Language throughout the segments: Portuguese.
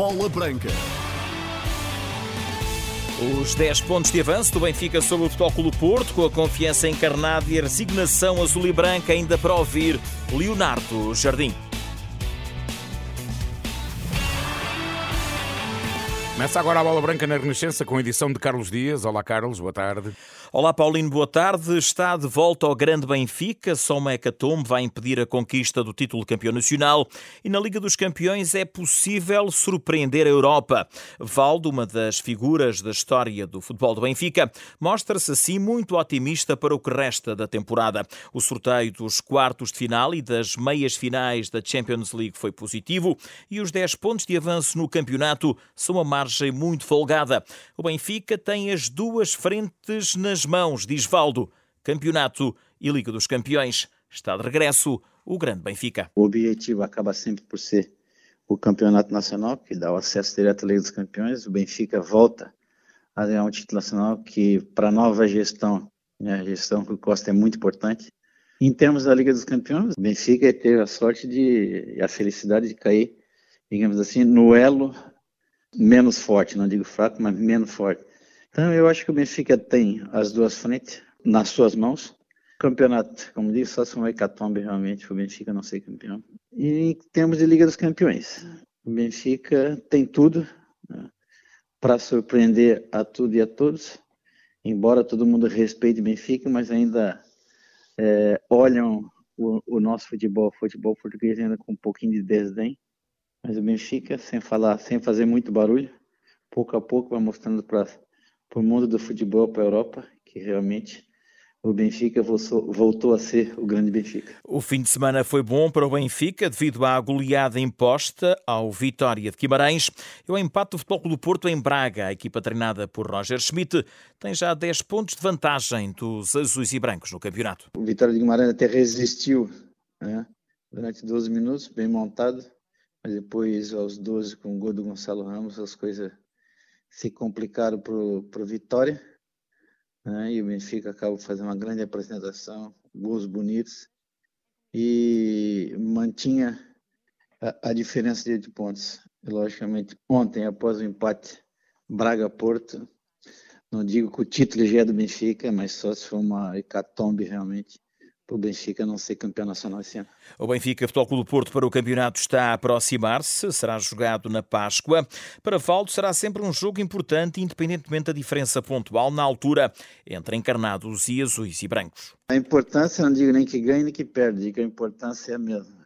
Bola Branca. Os 10 pontos de avanço do Benfica sobre o Futebol Porto, com a confiança encarnada e a resignação azul e branca ainda para ouvir Leonardo Jardim. Começa agora a Bola Branca na Renascença com a edição de Carlos Dias. Olá, Carlos, boa tarde. Olá, Paulino, boa tarde. Está de volta ao Grande Benfica. Só uma hecatombe vai impedir a conquista do título campeão nacional. E na Liga dos Campeões é possível surpreender a Europa. Valdo, uma das figuras da história do futebol do Benfica, mostra-se assim muito otimista para o que resta da temporada. O sorteio dos quartos de final e das meias finais da Champions League foi positivo e os 10 pontos de avanço no campeonato são a margem muito folgada. O Benfica tem as duas frentes nas mãos, diz Valdo. Campeonato e Liga dos Campeões. Está de regresso o grande Benfica. O objetivo acaba sempre por ser o campeonato nacional, que dá o acesso direto à Liga dos Campeões. O Benfica volta a ganhar um título nacional que, para a nova gestão, né, a gestão que o Costa é muito importante. Em termos da Liga dos Campeões, o Benfica teve a sorte de, a felicidade de cair, digamos assim, no elo menos forte, não digo fraco, mas menos forte. Então, eu acho que o Benfica tem as duas frentes nas suas mãos. Campeonato, como disse, só se um hecatombe realmente o Benfica não ser campeão. E em termos de Liga dos Campeões, o Benfica tem tudo né, para surpreender a tudo e a todos. Embora todo mundo respeite o Benfica, mas ainda é, olham o, o, nosso futebol, o futebol português ainda com um pouquinho de desdém. Mas o Benfica, sem falar, sem fazer muito barulho, pouco a pouco vai mostrando para o mundo do futebol, para a Europa, que realmente o Benfica voltou a ser o grande Benfica. O fim de semana foi bom para o Benfica devido à goleada imposta ao Vitória de Guimarães e ao empate do Futebol do Porto em Braga. A equipa treinada por Roger Schmidt tem já 10 pontos de vantagem dos azuis e brancos no campeonato. O Vitória de Guimarães até resistiu né? durante 12 minutos, bem montado, mas depois aos 12 com o gol do Gonçalo Ramos as coisas se complicaram para o Vitória, né? e o Benfica acabou fazendo uma grande apresentação, gols bonitos, e mantinha a, a diferença de pontos. E, logicamente, ontem, após o empate Braga-Porto, não digo que o título já é do Benfica, mas só se for uma hecatombe realmente o Benfica não ser campeão nacional esse ano. O Benfica Futebol Clube do Porto para o campeonato está a aproximar-se, será jogado na Páscoa. Para Valdo será sempre um jogo importante, independentemente da diferença pontual na altura entre encarnados e azuis e brancos. A importância, não digo nem que ganhe nem que perde, digo a importância é a mesma.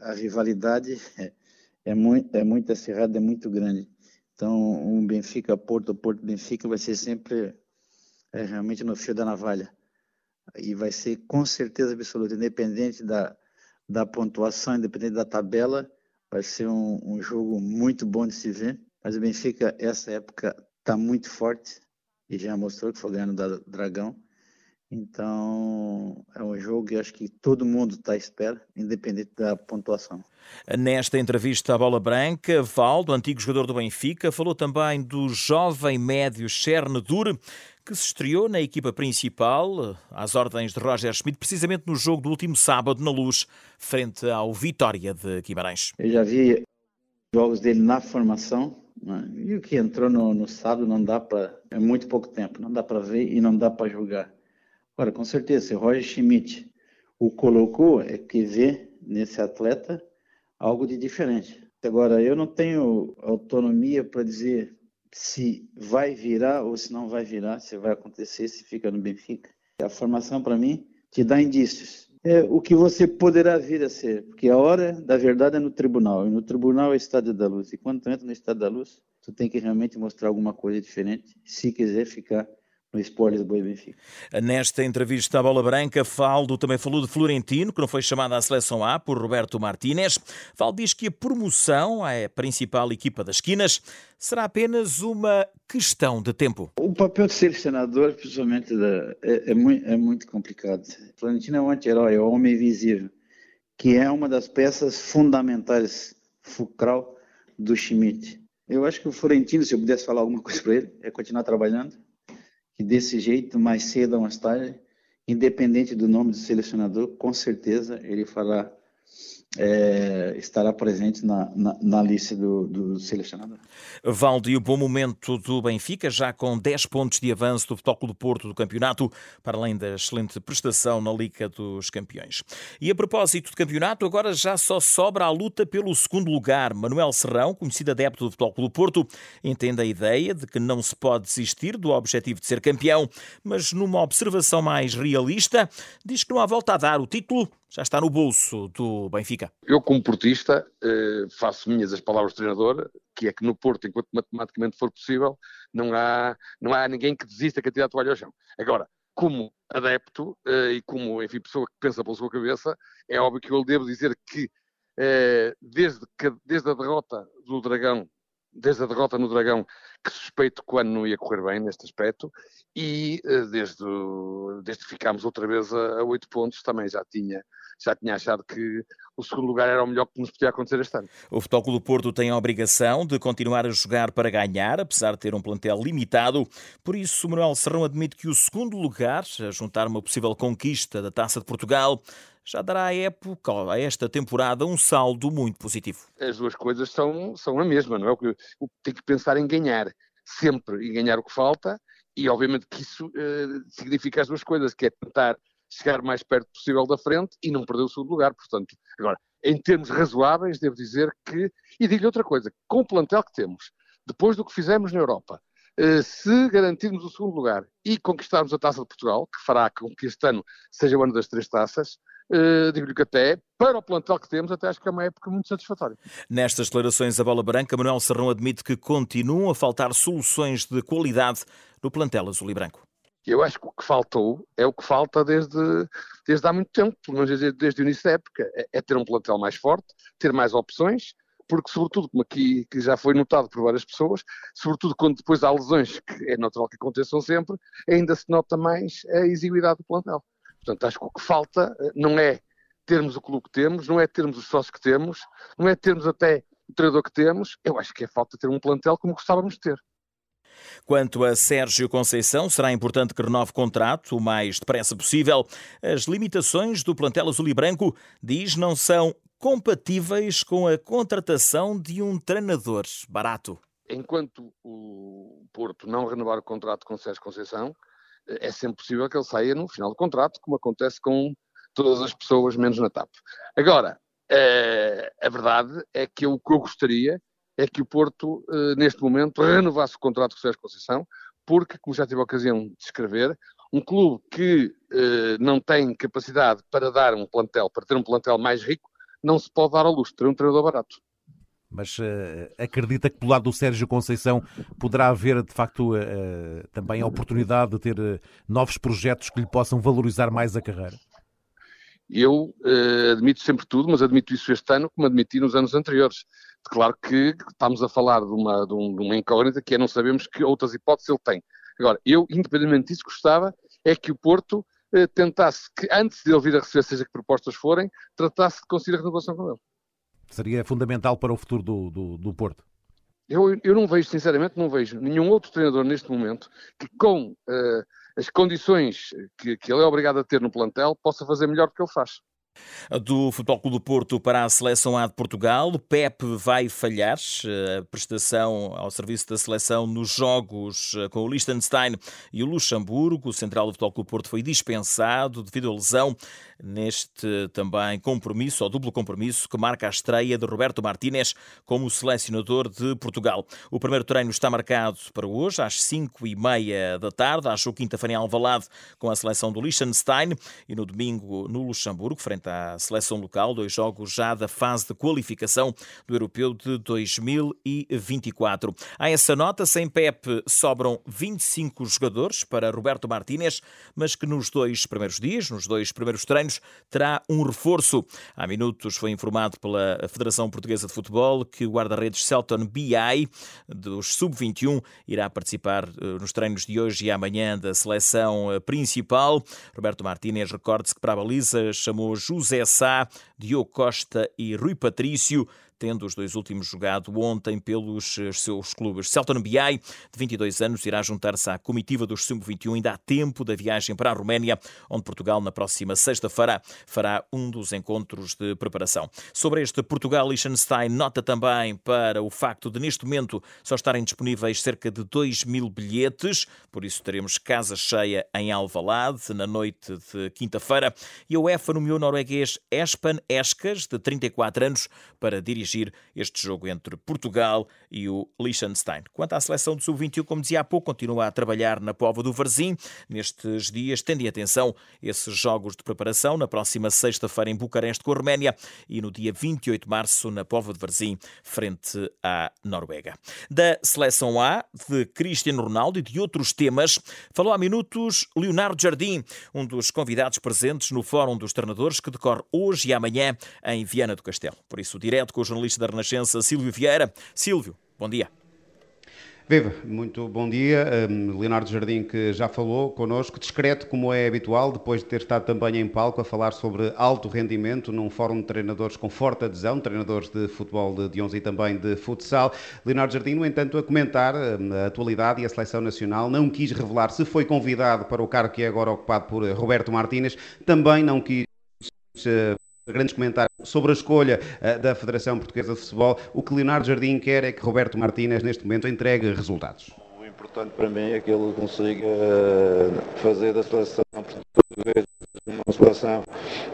A rivalidade é, é muito, é muito acirrada, é muito grande. Então, um Benfica-Porto, Porto-Benfica vai ser sempre é, realmente no fio da navalha e vai ser com certeza absoluta, independente da, da pontuação, independente da tabela, vai ser um, um jogo muito bom de se ver. Mas o Benfica, essa época, está muito forte e já mostrou que foi ganhando da Dragão. Então, é um jogo que acho que todo mundo está à espera, independente da pontuação. Nesta entrevista à Bola Branca, Valdo, antigo jogador do Benfica, falou também do jovem médio Cherne Dur, que se estreou na equipa principal, às ordens de Roger Schmidt, precisamente no jogo do último sábado na Luz, frente ao Vitória de Guimarães. Eu já vi jogos dele na formação, né? e o que entrou no, no sábado não dá para. É muito pouco tempo, não dá para ver e não dá para julgar. Agora, com certeza, se Roger Schmidt o colocou, é que vê nesse atleta algo de diferente. Agora, eu não tenho autonomia para dizer se vai virar ou se não vai virar, se vai acontecer, se fica no Benfica. A formação, para mim, te dá indícios. É o que você poderá vir a ser, porque a hora da verdade é no tribunal, e no tribunal é o estado da luz. E quando tu entra no estado da luz, tu tem que realmente mostrar alguma coisa diferente, se quiser ficar no Sport Lisboa e Benfica. Nesta entrevista à Bola Branca, Faldo também falou de Florentino, que não foi chamado à seleção A por Roberto Martínez. Faldo diz que a promoção à principal equipa das esquinas será apenas uma questão de tempo. O papel de selecionador, principalmente, é, é, muito, é muito complicado. Florentino é um anti-herói, é um homem visível, que é uma das peças fundamentais, fulcral, do Schmidt. Eu acho que o Florentino, se eu pudesse falar alguma coisa para ele, é continuar trabalhando, que desse jeito, mais cedo ou mais tarde, independente do nome do selecionador, com certeza ele fará é, estará presente na, na, na lista do, do selecionador. Valde, o bom momento do Benfica, já com 10 pontos de avanço do Futebol do Porto do campeonato, para além da excelente prestação na Liga dos Campeões. E a propósito do campeonato, agora já só sobra a luta pelo segundo lugar. Manuel Serrão, conhecido adepto do Futebol do Porto, entende a ideia de que não se pode desistir do objetivo de ser campeão, mas numa observação mais realista, diz que não há volta a dar o título já está no bolso do Benfica. Eu, como portista, eh, faço minhas as palavras do treinador, que é que no Porto, enquanto matematicamente for possível, não há, não há ninguém que desista que atire a toalha ao chão. Agora, como adepto eh, e como, enfim, pessoa que pensa pela sua cabeça, é óbvio que eu lhe devo dizer que eh, desde, que, desde a derrota do Dragão desde a derrota no Dragão, que suspeito que o ano não ia correr bem neste aspecto, e desde, desde que ficámos outra vez a oito pontos, também já tinha já tinha achado que o segundo lugar era o melhor que nos podia acontecer este ano. O Futebol do Porto tem a obrigação de continuar a jogar para ganhar, apesar de ter um plantel limitado. Por isso, Manuel Serrão admite que o segundo lugar, a juntar uma possível conquista da Taça de Portugal, já dará à época, a esta temporada, um saldo muito positivo. As duas coisas são, são a mesma, não é? O que tem que pensar em ganhar sempre e ganhar o que falta, e obviamente que isso eh, significa as duas coisas, que é tentar chegar mais perto possível da frente e não perder o segundo lugar. Portanto, agora, em termos razoáveis, devo dizer que, e digo-lhe outra coisa, com o plantel que temos, depois do que fizemos na Europa, eh, se garantirmos o segundo lugar e conquistarmos a Taça de Portugal, que fará com que este ano seja o ano das três taças, Uh, digo-lhe que até, para o plantel que temos, até acho que é uma época muito satisfatória. Nestas declarações a bola branca, Manuel Serrão admite que continuam a faltar soluções de qualidade no plantel azul e branco. Eu acho que o que faltou é o que falta desde, desde há muito tempo, pelo menos desde, desde o início da época, é, é, ter um plantel mais forte, ter mais opções, porque sobretudo, como aqui que já foi notado por várias pessoas, sobretudo quando depois há lesões, que é natural que aconteçam sempre, ainda se nota mais a exiguidade do plantel. Portanto, acho que o que falta eh, não é termos o clube que temos, não é termos os sócios que temos, não é termos até o treinador que temos, eu acho que é falta ter um plantel como gostávamos de ter. Quanto a Sérgio Conceição, será importante que renove contrato o mais depressa possível. As limitações do plantel azul e branco, diz, não são compatíveis com a contratação de um treinador barato. Enquanto o Porto não renovar o contrato com Sérgio Conceição, é sempre possível que ele saia no final do contrato, como acontece com todas as pessoas, menos na TAP. Agora, eh, a verdade é que o que eu gostaria é que o Porto, eh, neste momento, renovasse o contrato com o Sérgio Conceição, porque, como já tive a ocasião de escrever, um clube que eh, não tem capacidade para dar um plantel, para ter um plantel mais rico, não se pode dar luxo de ter um treinador barato. Mas uh, acredita que, pelo lado do Sérgio Conceição, poderá haver, de facto, uh, também a oportunidade de ter novos projetos que lhe possam valorizar mais a carreira? Eu admito sempre tudo, mas admito isso este ano, como admiti nos anos anteriores. Claro que estamos a falar de uma, de, uma incógnita que é não sabemos que outras hipóteses ele tem. Agora, eu, independentemente disso, gostava é que o Porto tentasse que, antes de ele vir a receber, seja que propostas forem, tratasse de conseguir a renovação com ele. Seria fundamental para o futuro do, do, do Porto? Eu, eu não vejo, sinceramente, não vejo nenhum outro treinador neste momento que, com uh, as condições que, que ele é obrigado a ter no plantel, possa fazer melhor do que ele faz. Do Futebol Clube do Porto para a Seleção A de Portugal, Pep vai falhar a prestação ao serviço da seleção nos jogos com o Liechtenstein e o Luxemburgo. O central do Futebol Clube do Porto foi dispensado devido à lesão neste também compromisso, ou duplo compromisso, que marca a estreia de Roberto Martínez como selecionador de Portugal. O primeiro treino está marcado para hoje, às 5 e meia da tarde, às quinta-feira em Alvalade, com a seleção do Liechtenstein e no domingo no Luxemburgo, frente à seleção local, dois jogos já da fase de qualificação do Europeu de 2024. A essa nota, sem Pep, sobram 25 jogadores para Roberto Martínez, mas que nos dois primeiros dias, nos dois primeiros treinos, terá um reforço. Há minutos foi informado pela Federação Portuguesa de Futebol que o guarda-redes Celton BI, dos Sub-21, irá participar eh, nos treinos de hoje e amanhã da seleção eh, principal. Roberto Martínez, recorde-se que para a baliza chamou José Sá, Diogo Costa e Rui Patrício, tendo os dois últimos jogado ontem pelos eh, seus clubes. Celton Biai, de 22 anos, irá juntar-se à comitiva dos Sub-21 ainda há tempo da viagem para a Roménia, onde Portugal, na próxima sexta-feira, fará um dos encontros de preparação. Sobre este Portugal-Liechtenstein, nota também para o facto de, neste momento, só estarem disponíveis cerca de 2 mil bilhetes, por isso teremos casa cheia em Alvalade, na noite de quinta-feira, e a UEFA nomeou o norueguês Espan Eskas, de 34 anos, para dirigir este jogo entre Portugal e o Liechtenstein. Quanto à seleção do Sub-21, como dizia há pouco, continua a trabalhar na Pova do Varzim. Nestes dias, tendem atenção esses jogos de preparação, na próxima sexta-feira em Bucareste com a Roménia e no dia 28 de março na Pova de Varzim, frente à Noruega. Da seleção A, de Cristiano Ronaldo e de outros temas, falou há minutos Leonardo Jardim, um dos convidados presentes no Fórum dos Treinadores que decorre hoje e amanhã em Viana do Castelo. Por isso, direto com o jornalista da Renascença, Silvio Vieira. Silvio, bom dia. Viva, muito bom dia. Um, Leonardo Jardim, que já falou connosco, discreto como é habitual, depois de ter estado também em palco a falar sobre alto rendimento num fórum de treinadores com forte adesão, treinadores de futebol de, de 11 e também de futsal. Leonardo Jardim, no entanto, a comentar um, a atualidade e a seleção nacional, não quis revelar se foi convidado para o cargo que é agora ocupado por Roberto Martínez, também não quis. Grandes comentários sobre a escolha uh, da Federação Portuguesa de Futebol. O que Leonardo Jardim quer é que Roberto Martínez, neste momento, entregue resultados. O importante para mim é que ele consiga eh, fazer da seleção portuguesa uma seleção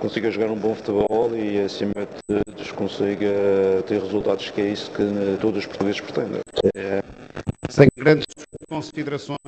consiga jogar um bom futebol e, acima de tudo, consiga ter resultados, que é isso que todos os portugueses pretendem. É... Sem grandes considerações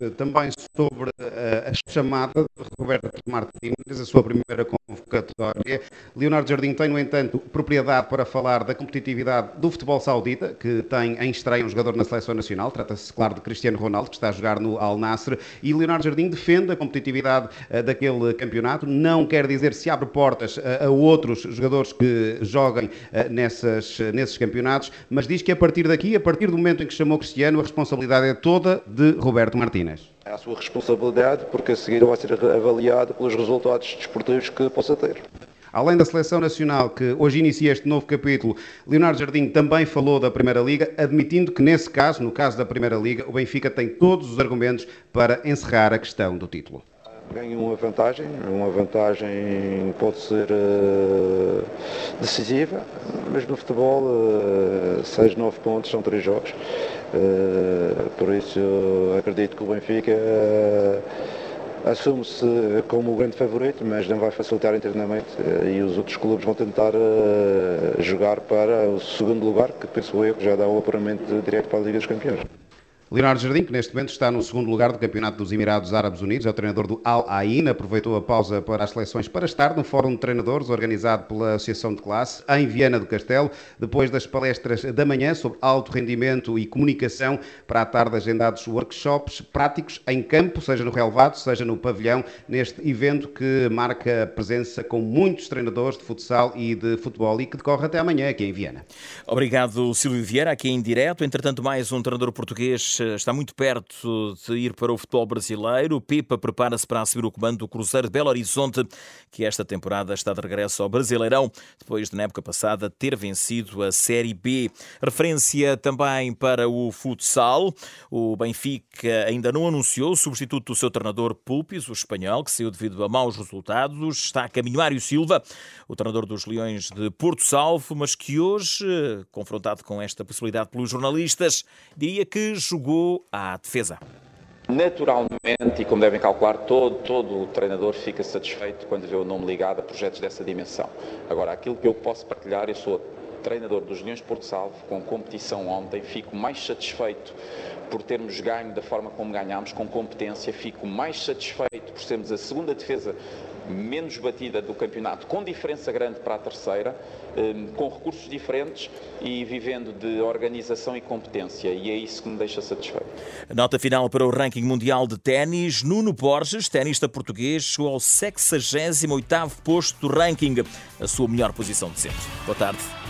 eh, também sobre a chamada de Roberto Martínez, a sua primeira convocatória. Leonardo Jardim tem, no entanto, propriedade para falar da competitividade do futebol saudita, que tem em estreia um jogador na seleção nacional. Trata-se, claro, de Cristiano Ronaldo, que está a jogar no Al Nassr. E Leonardo Jardim defende a competitividade uh, daquele campeonato. Não quer dizer se abre portas uh, a outros jogadores que joguem uh, nessas, nesses campeonatos, mas diz que a partir daqui, a partir do momento em que chamou Cristiano, a responsabilidade é toda de Roberto Martínez. É a sua responsabilidade, porque a seguir vai ser avaliado pelos resultados desportivos que possa ter. Além da seleção nacional, que hoje inicia este novo capítulo, Leonardo Jardim também falou da Primeira Liga, admitindo que nesse caso, no caso da Primeira Liga, o Benfica tem todos os argumentos para encerrar a questão do título. Ganha uma vantagem, uma vantagem pode ser uh, decisiva, mas no futebol, uh, 6, 9 pontos são 3 jogos. Uh, por isso, acredito que o Benfica uh, assume-se como o grande favorito, mas não vai facilitar internamente uh, e os outros clubes vão tentar jogar para o segundo lugar, que penso eu que já dá o apuramento direto para a Liga dos Campeões. Leonardo Jardim, que neste momento está no segundo lugar do Campeonato dos Emirados Árabes Unidos, é o treinador do Al Ain, aproveitou a pausa para as seleções para estar no Fórum de Treinadores, organizado pela Associação de Classe, em Viana do Castelo, depois das palestras da manhã sobre alto rendimento e comunicação, para a tarde agendados workshops práticos em campo, seja no relevado, seja no pavilhão, neste evento que marca a presença com muitos treinadores de futsal e de futebol e que decorre até amanhã aqui em Viana. Obrigado, Silvio Vieira, aqui em direto. Entretanto, mais um treinador português está muito perto de ir para o futebol brasileiro. Pipa prepara-se para assumir o comando do Cruzeiro de Belo Horizonte, que esta temporada está de regresso ao Brasileirão, depois de na época passada ter vencido a Série B. Referência também para o futsal. O Benfica ainda não anunciou o substituto do seu treinador Pulpis, o espanhol, que saiu devido a maus resultados. Está a caminho Mário Silva, o treinador dos Leões de Porto Salvo, mas que hoje, confrontado com esta possibilidade pelos jornalistas, diria que jogou jogou à defesa. Naturalmente, e como devem calcular, todo, todo o treinador fica satisfeito quando vê o nome ligado a projetos dessa dimensão. Agora, aquilo que eu posso partilhar, eu sou treinador dos Leões Porto Salvo, com competição ontem, fico mais satisfeito por termos ganho da forma como ganhámos, com competência, fico mais satisfeito por sermos a segunda defesa menos batida do campeonato, com diferença grande para a terceira, hum, com recursos diferentes e vivendo de organização e competência. E é isso que me deixa satisfeito. Nota final para o ranking mundial de ténis. Nuno Borges, tenista português, chegou ao 68º posto do ranking, a sua melhor posição de sempre. Boa tarde.